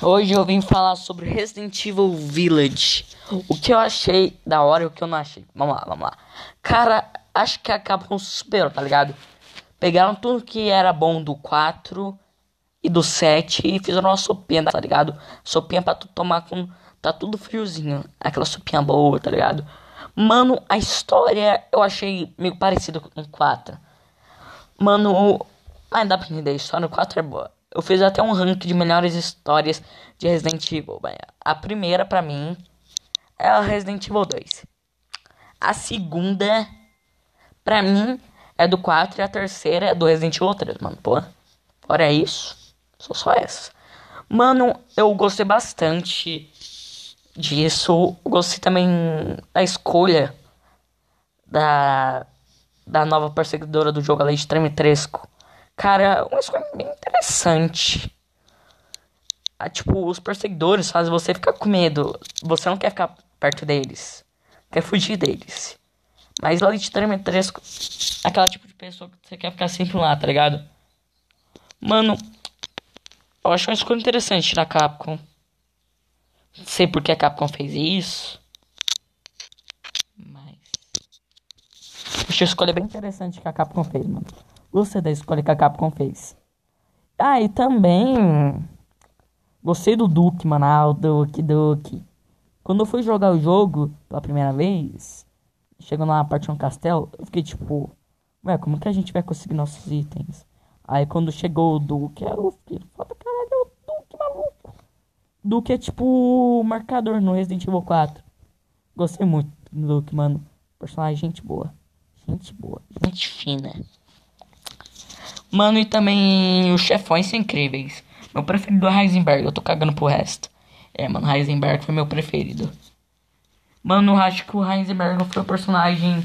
Hoje eu vim falar sobre Resident Evil Village. O que eu achei da hora e o que eu não achei. Vamos lá, vamos lá. Cara, acho que a Capcom superou, tá ligado? Pegaram tudo que era bom do 4 e do 7 e fizeram uma sopinha, tá ligado? Sopinha pra tu tomar com. Tá tudo friozinho. Aquela sopinha boa, tá ligado? Mano, a história eu achei meio parecido com o 4. Mano, ainda pra entender, a história no 4 é boa. Eu fiz até um ranking de melhores histórias de Resident Evil. A primeira, pra mim, é a Resident Evil 2. A segunda, pra mim, é do 4 e a terceira é do Resident Evil 3, mano. Pô, fora isso, sou só essa. Mano, eu gostei bastante disso. Gostei também da escolha da, da nova perseguidora do jogo, a Lady Tremitresco. Cara, uma escolha bem interessante. Ah, tipo, os perseguidores fazem você ficar com medo. Você não quer ficar perto deles. Quer fugir deles. Mas lá de Tremetresco, aquela tipo de pessoa que você quer ficar sempre lá, tá ligado? Mano, eu acho uma escolha interessante da Capcom. Não sei por que a Capcom fez isso. Mas. Acho a escolha bem interessante que a Capcom fez, mano. Gostei da escolha que a Capcom fez. Ah, e também. Gostei do Duke, mano. Ah, o Duke, Duke. Quando eu fui jogar o jogo pela primeira vez, chegando na parte de um castelo, eu fiquei tipo, ué, como que a gente vai conseguir nossos itens? Aí quando chegou o Duke, eu fiquei, foda caralho, é o Duke, maluco. Duke é tipo o marcador no Resident Evil 4. Gostei muito do Duke, mano. Personagem gente boa. Gente boa. Gente fina. Mano, e também os chefões são incríveis. Meu preferido é Heisenberg, eu tô cagando pro resto. É, mano, Heisenberg foi meu preferido. Mano, eu acho que o Heisenberg foi o personagem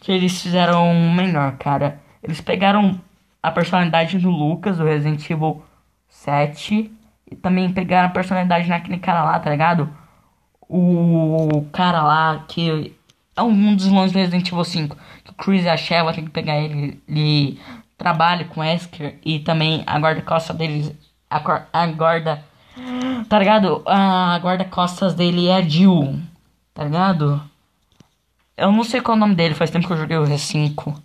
que eles fizeram melhor, cara. Eles pegaram a personalidade do Lucas, do Resident Evil 7. E também pegaram a personalidade naquele cara lá, tá ligado? O cara lá que é um dos vilões do Resident Evil 5. Que o Chris e a Sheva tem que pegar ele, ele trabalho com Esker e também a guarda-costas deles. A, a guarda. Tá ligado? A guarda-costas dele é a Jill. Tá ligado? Eu não sei qual é o nome dele, faz tempo que eu joguei o R5.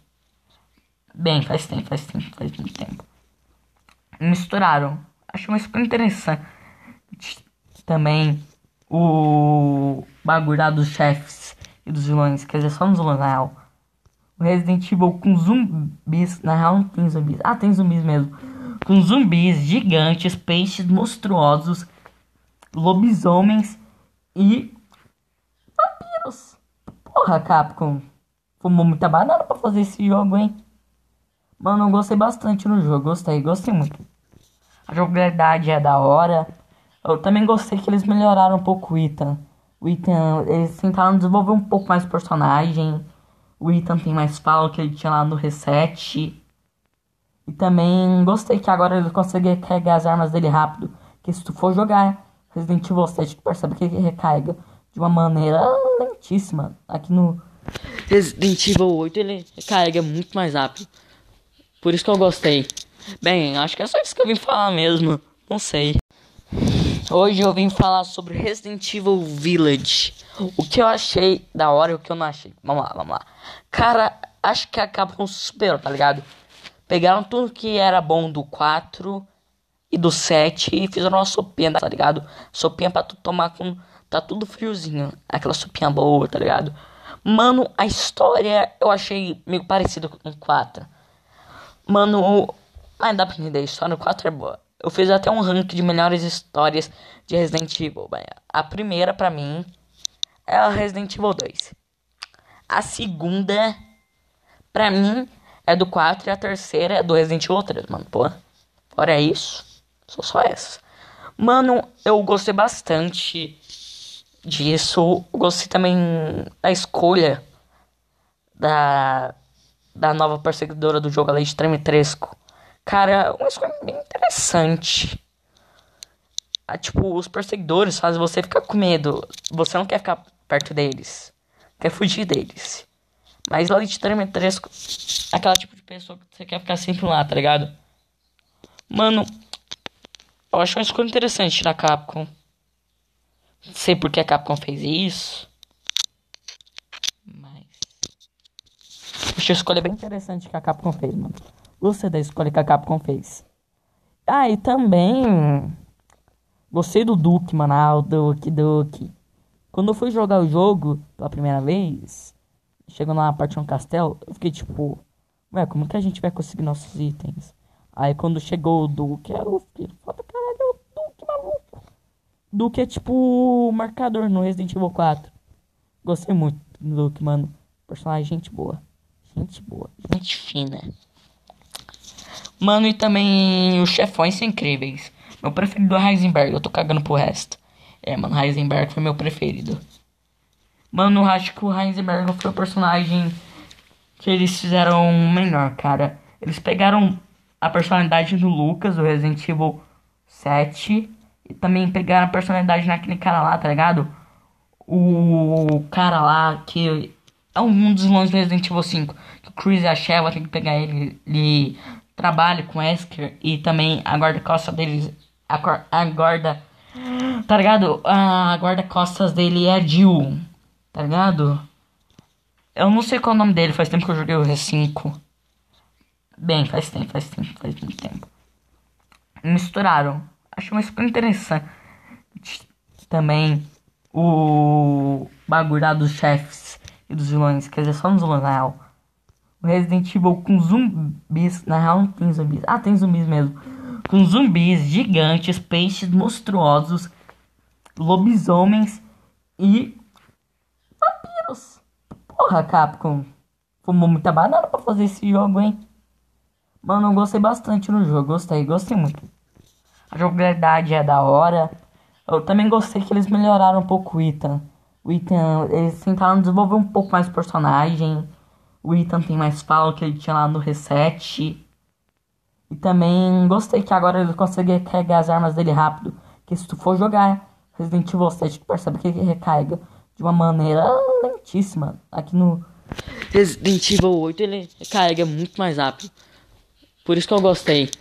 Bem, faz tempo, faz tempo, faz muito tempo. Misturaram. Acho uma super interessante. Também o bagulho dos chefes e dos vilões. Quer dizer, só nos vilões, na real Resident Evil com zumbis. Na real, não tem zumbis. Ah, tem zumbis mesmo. Com zumbis gigantes, peixes monstruosos, lobisomens e vampiros. Porra, Capcom. Fumou muita banana pra fazer esse jogo, hein? Mano, eu gostei bastante no jogo. Gostei, gostei muito. A jogabilidade é da hora. Eu também gostei que eles melhoraram um pouco o Ethan. O Ethan, eles tentaram desenvolver um pouco mais o personagem o Ethan tem mais fala que ele tinha lá no reset. E também gostei que agora ele consegue recarregar as armas dele rápido. Que se tu for jogar Resident Evil 7, tu percebe que ele recarrega de uma maneira lentíssima. Aqui no Resident Evil 8 ele recarrega muito mais rápido. Por isso que eu gostei. Bem, acho que é só isso que eu vim falar mesmo. Não sei. Hoje eu vim falar sobre Resident Evil Village. O que eu achei da hora e o que eu não achei. Vamos lá, vamos lá. Cara, acho que a Capcom superou, tá ligado? Pegaram tudo que era bom do 4 e do 7 e fizeram uma sopinha, tá ligado? Sopinha pra tu tomar com. Tá tudo friozinho. Aquela sopinha boa, tá ligado? Mano, a história eu achei meio parecido com o 4. Mano, ainda pra entender, a história no 4 é boa. Eu fiz até um ranking de melhores histórias de Resident Evil. A primeira, pra mim, é a Resident Evil 2. A segunda, pra mim, é do 4 e a terceira é do Resident Evil 3, mano. Pô, fora isso, sou só essa. Mano, eu gostei bastante disso. Gostei também da escolha da, da nova perseguidora do jogo, a Lady Tremitresco. Cara, uma escolha bem interessante. Ah, tipo, os perseguidores fazem você ficar com medo. Você não quer ficar perto deles. Quer fugir deles. Mas lá de Tremetresco, aquela tipo de pessoa que você quer ficar sempre lá, tá ligado? Mano, Eu acho uma escolha interessante da Capcom. Não sei por que a Capcom fez isso. Mas. Achei a escolha bem interessante que a Capcom fez, mano. Gostei da escolha que a Capcom fez. Ah, e também. Gostei do Duke, mano. Ah, o Duke, Duke. Quando eu fui jogar o jogo pela primeira vez, chegando na parte de um castelo, eu fiquei tipo, ué, como que a gente vai conseguir nossos itens? Aí quando chegou o Duke, eu fiquei, foda caralho, é o Duke, maluco. Duke é tipo o marcador no Resident Evil 4. Gostei muito do Duke, mano. Personagem gente boa. Gente boa, gente fina. Mano, e também os chefões são incríveis. Meu preferido é Heisenberg, eu tô cagando pro resto. É, mano, Heisenberg foi meu preferido. Mano, acho que o Heisenberg foi o personagem que eles fizeram melhor, cara. Eles pegaram a personalidade do Lucas, do Resident Evil 7, e também pegaram a personalidade naquele cara lá, tá ligado? O cara lá que é um dos vilões do Resident Evil 5, que o Chris e a Sheva tem que pegar ele, ele trabalha com Esker e também a guarda-costas deles, a, a guarda, tá ligado? A guarda-costas dele é a Jill, tá ligado? Eu não sei qual é o nome dele, faz tempo que eu joguei o R5. Bem, faz tempo, faz tempo, faz muito tempo. Misturaram. Achei uma super interessante. Também o bagulho dos chefes e dos vilões. Quer dizer, só nos vilões na real. Resident Evil com zumbis. Na real não tem zumbis. Ah, tem zumbis mesmo. Com zumbis gigantes, peixes monstruosos, lobisomens e vampiros. Porra, Capcom. Fumou muita banana pra fazer esse jogo, hein? Mano, eu gostei bastante no jogo. Gostei, gostei muito. A jogabilidade é da hora. Eu também gostei que eles melhoraram um pouco o Ethan. O Ethan, eles tentaram desenvolver um pouco mais o personagem. O Ethan tem mais fala que ele tinha lá no reset. E também gostei que agora ele consegue recarregar as armas dele rápido. Que se tu for jogar Resident Evil 7, tu percebe que ele recarrega de uma maneira lentíssima. Aqui no Resident Evil 8 ele recarrega muito mais rápido. Por isso que eu gostei.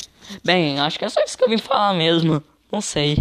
Bem, acho que é só isso que eu vim falar mesmo. Não sei.